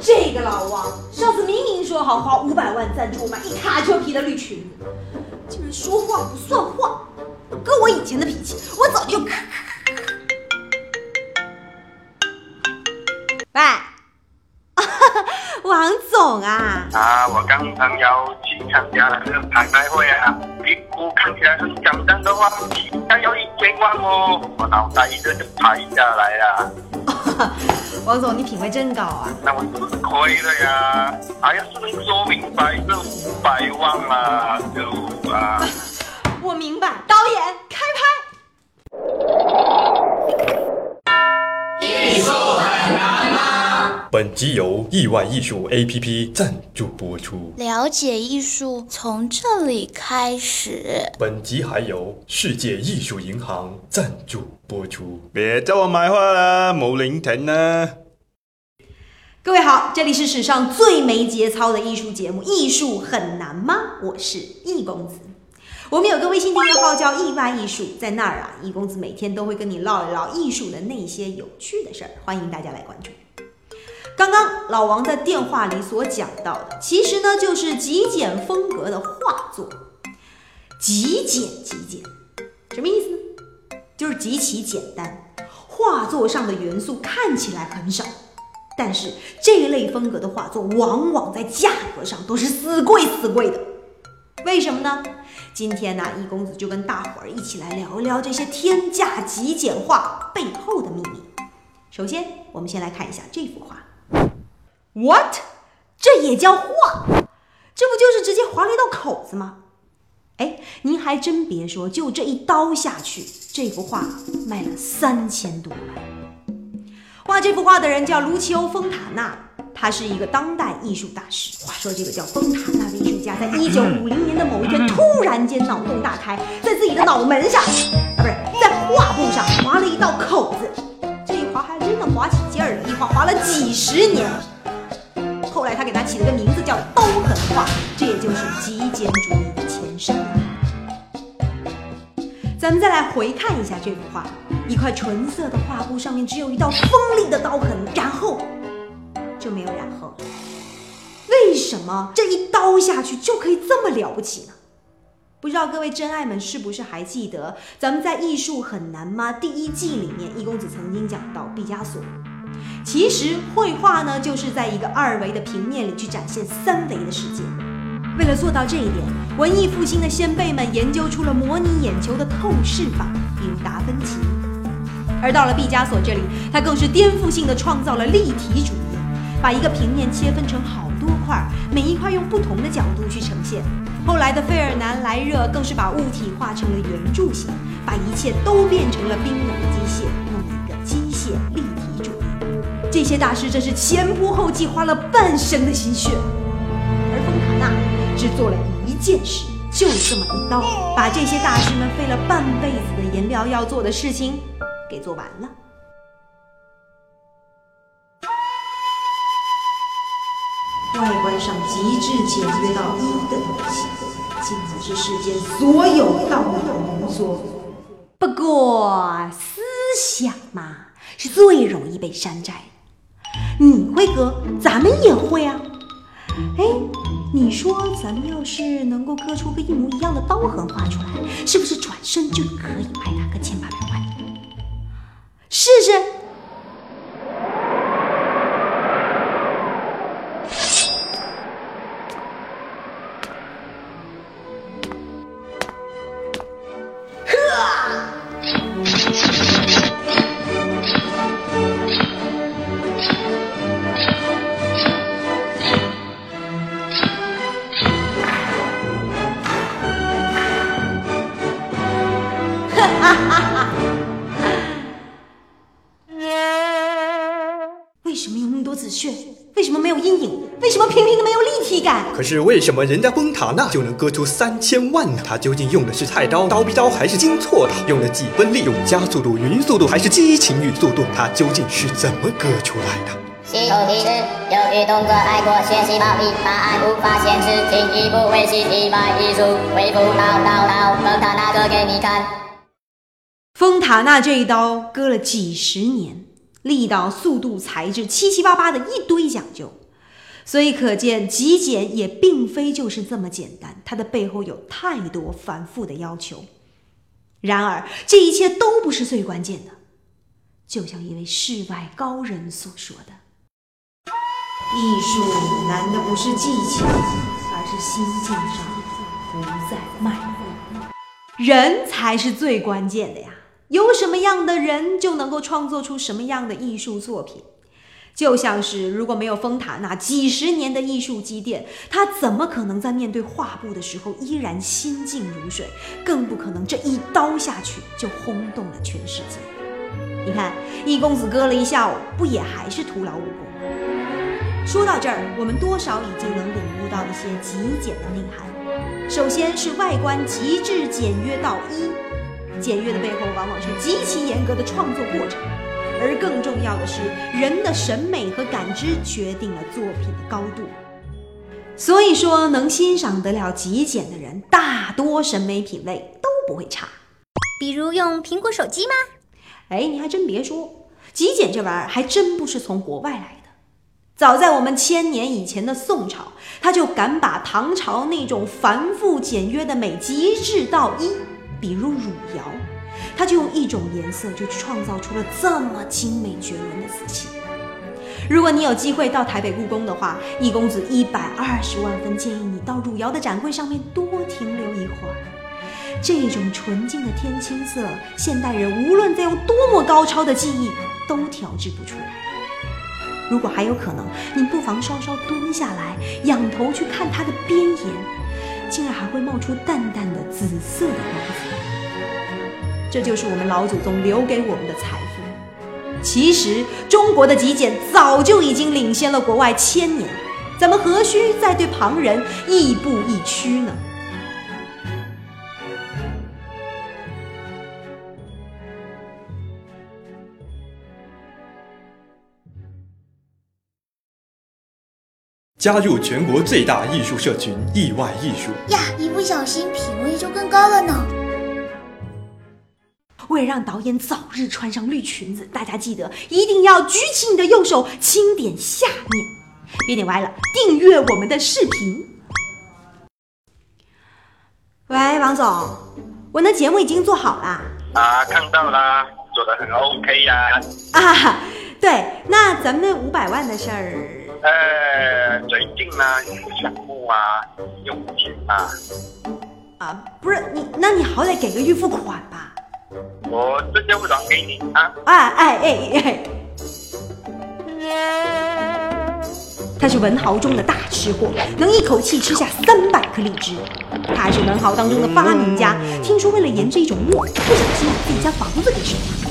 这个老王上次明明说好花五百万赞助我买一卡车皮的绿裙子，竟然说话不算话。搁我以前的脾气，我早就……喂，王总啊！啊，我刚刚要去参加了那个拍卖会啊，屁股看起来很简单的话，应该要一千万哦，我脑袋一个就拍下来了。王总，你品味真高啊！那我是亏了呀！哎呀，是不是说明白这五百万嘛？就啊，我明白，导演开拍。本集由意外艺术 APP 赞助播出。了解艺术从这里开始。本集还由世界艺术银行赞助播出。别叫我买花了，冇零钱呢。各位好，这里是史上最没节操的艺术节目《艺术很难吗》？我是易公子。我们有个微信订阅号叫“意外艺术”，在那儿啊，易公子每天都会跟你唠一唠艺术的那些有趣的事儿，欢迎大家来关注。刚刚老王在电话里所讲到的，其实呢就是极简风格的画作。极简，极简，什么意思呢？就是极其简单，画作上的元素看起来很少，但是这一类风格的画作往往在价格上都是死贵死贵的。为什么呢？今天呢，易公子就跟大伙儿一起来聊一聊这些天价极简画背后的秘密。首先，我们先来看一下这幅画。What？这也叫画？这不就是直接划了一道口子吗？哎，您还真别说，就这一刀下去，这幅画卖了三千多万。画这幅画的人叫卢奇欧·丰塔纳，他是一个当代艺术大师。话说这个叫丰塔纳的艺术家，在一九五零年的某一天，突然间脑洞大开，在自己的脑门上，啊，不是在画布上划了一道口子。这一划还真的划起劲儿了，一划划了几十年。给他起了个名字叫刀痕画，这也就是极简主义的前身了。咱们再来回看一下这幅画，一块纯色的画布上面只有一道锋利的刀痕，然后就没有然后了。为什么这一刀下去就可以这么了不起呢？不知道各位真爱们是不是还记得，咱们在《艺术很难吗》第一季里面，易公子曾经讲到毕加索。其实绘画呢，就是在一个二维的平面里去展现三维的世界。为了做到这一点，文艺复兴的先辈们研究出了模拟眼球的透视法，比如达芬奇。而到了毕加索这里，他更是颠覆性的创造了立体主义，把一个平面切分成好多块，每一块用不同的角度去呈现。后来的费尔南莱热更是把物体画成了圆柱形，把一切都变成了冰冷的机械，用一个机械立体主义。这些大师真是前仆后继，花了半生的心血。而丰塔纳只做了一件事，就这么一刀，把这些大师们费了半辈子的颜料要做的事情给做完了。外观上极致简约到一的东西，竟然是世间所有道的浓缩。不过思想嘛，是最容易被山寨。你会割，咱们也会啊。哎，你说咱们要是能够割出个一模一样的刀痕画出来，是不是转身就可以卖它个千八百万？试试。为什么有那么多紫炫？为什么没有阴影？为什么平平的没有立体感？可是为什么人家崩塔纳就能割出三千万呢？他究竟用的是菜刀、刀逼刀还是金锉刀？用了几分力？用加速度、匀速度还是激情与速度？他究竟是怎么割出来的？系统提示：由于动作太过学习毛笔，答案无法显示，请一步维系意外艺术。回复刀刀刀，崩塔纳割给你看。丰塔纳这一刀割了几十年，力道、速度、材质，七七八八的一堆讲究。所以可见，极简也并非就是这么简单，它的背后有太多繁复的要求。然而，这一切都不是最关键的。就像一位世外高人所说的：“艺术难的不是技巧，而是心境上不再迈步。人才是最关键的呀！有什么样的人，就能够创作出什么样的艺术作品。”就像是如果没有丰塔那几十年的艺术积淀，他怎么可能在面对画布的时候依然心静如水？更不可能这一刀下去就轰动了全世界。你看，易公子割了一下午，不也还是徒劳无功？说到这儿，我们多少已经能领悟到一些极简的内涵。首先是外观极致简约到一，简约的背后往往是极其严格的创作过程。而更重要的是，人的审美和感知决定了作品的高度。所以说，能欣赏得了极简的人，大多审美品味都不会差。比如用苹果手机吗？哎，你还真别说，极简这玩意儿还真不是从国外来的。早在我们千年以前的宋朝，他就敢把唐朝那种繁复简约的美极致到一，比如汝窑。他就用一种颜色，就创造出了这么精美绝伦的瓷器。如果你有机会到台北故宫的话，易公子一百二十万分建议你到汝窑的展柜上面多停留一会儿。这种纯净的天青色，现代人无论再用多么高超的技艺都调制不出来。如果还有可能，你不妨稍稍蹲下来，仰头去看它的边沿，竟然还会冒出淡淡的紫色的光。这就是我们老祖宗留给我们的财富。其实，中国的极简早就已经领先了国外千年，咱们何须再对旁人亦步亦趋呢？加入全国最大艺术社群“意外艺术”呀，一不小心品味就更高了呢。为了让导演早日穿上绿裙子，大家记得一定要举起你的右手，轻点下面，别点歪了。订阅我们的视频。喂，王总，我那节目已经做好了。啊，看到啦，做的很 OK 呀。啊，对，那咱们那五百万的事儿，呃，最近呢有个项目啊，用钱啊。啊，不是你，那你好歹给个预付款吧。我直接会转给你啊！哎哎哎哎！他是文豪中的大吃货，能一口气吃下三百颗荔枝。他是文豪当中的发明家，听说为了研制一种墨，不小心把自己家房子给烧了。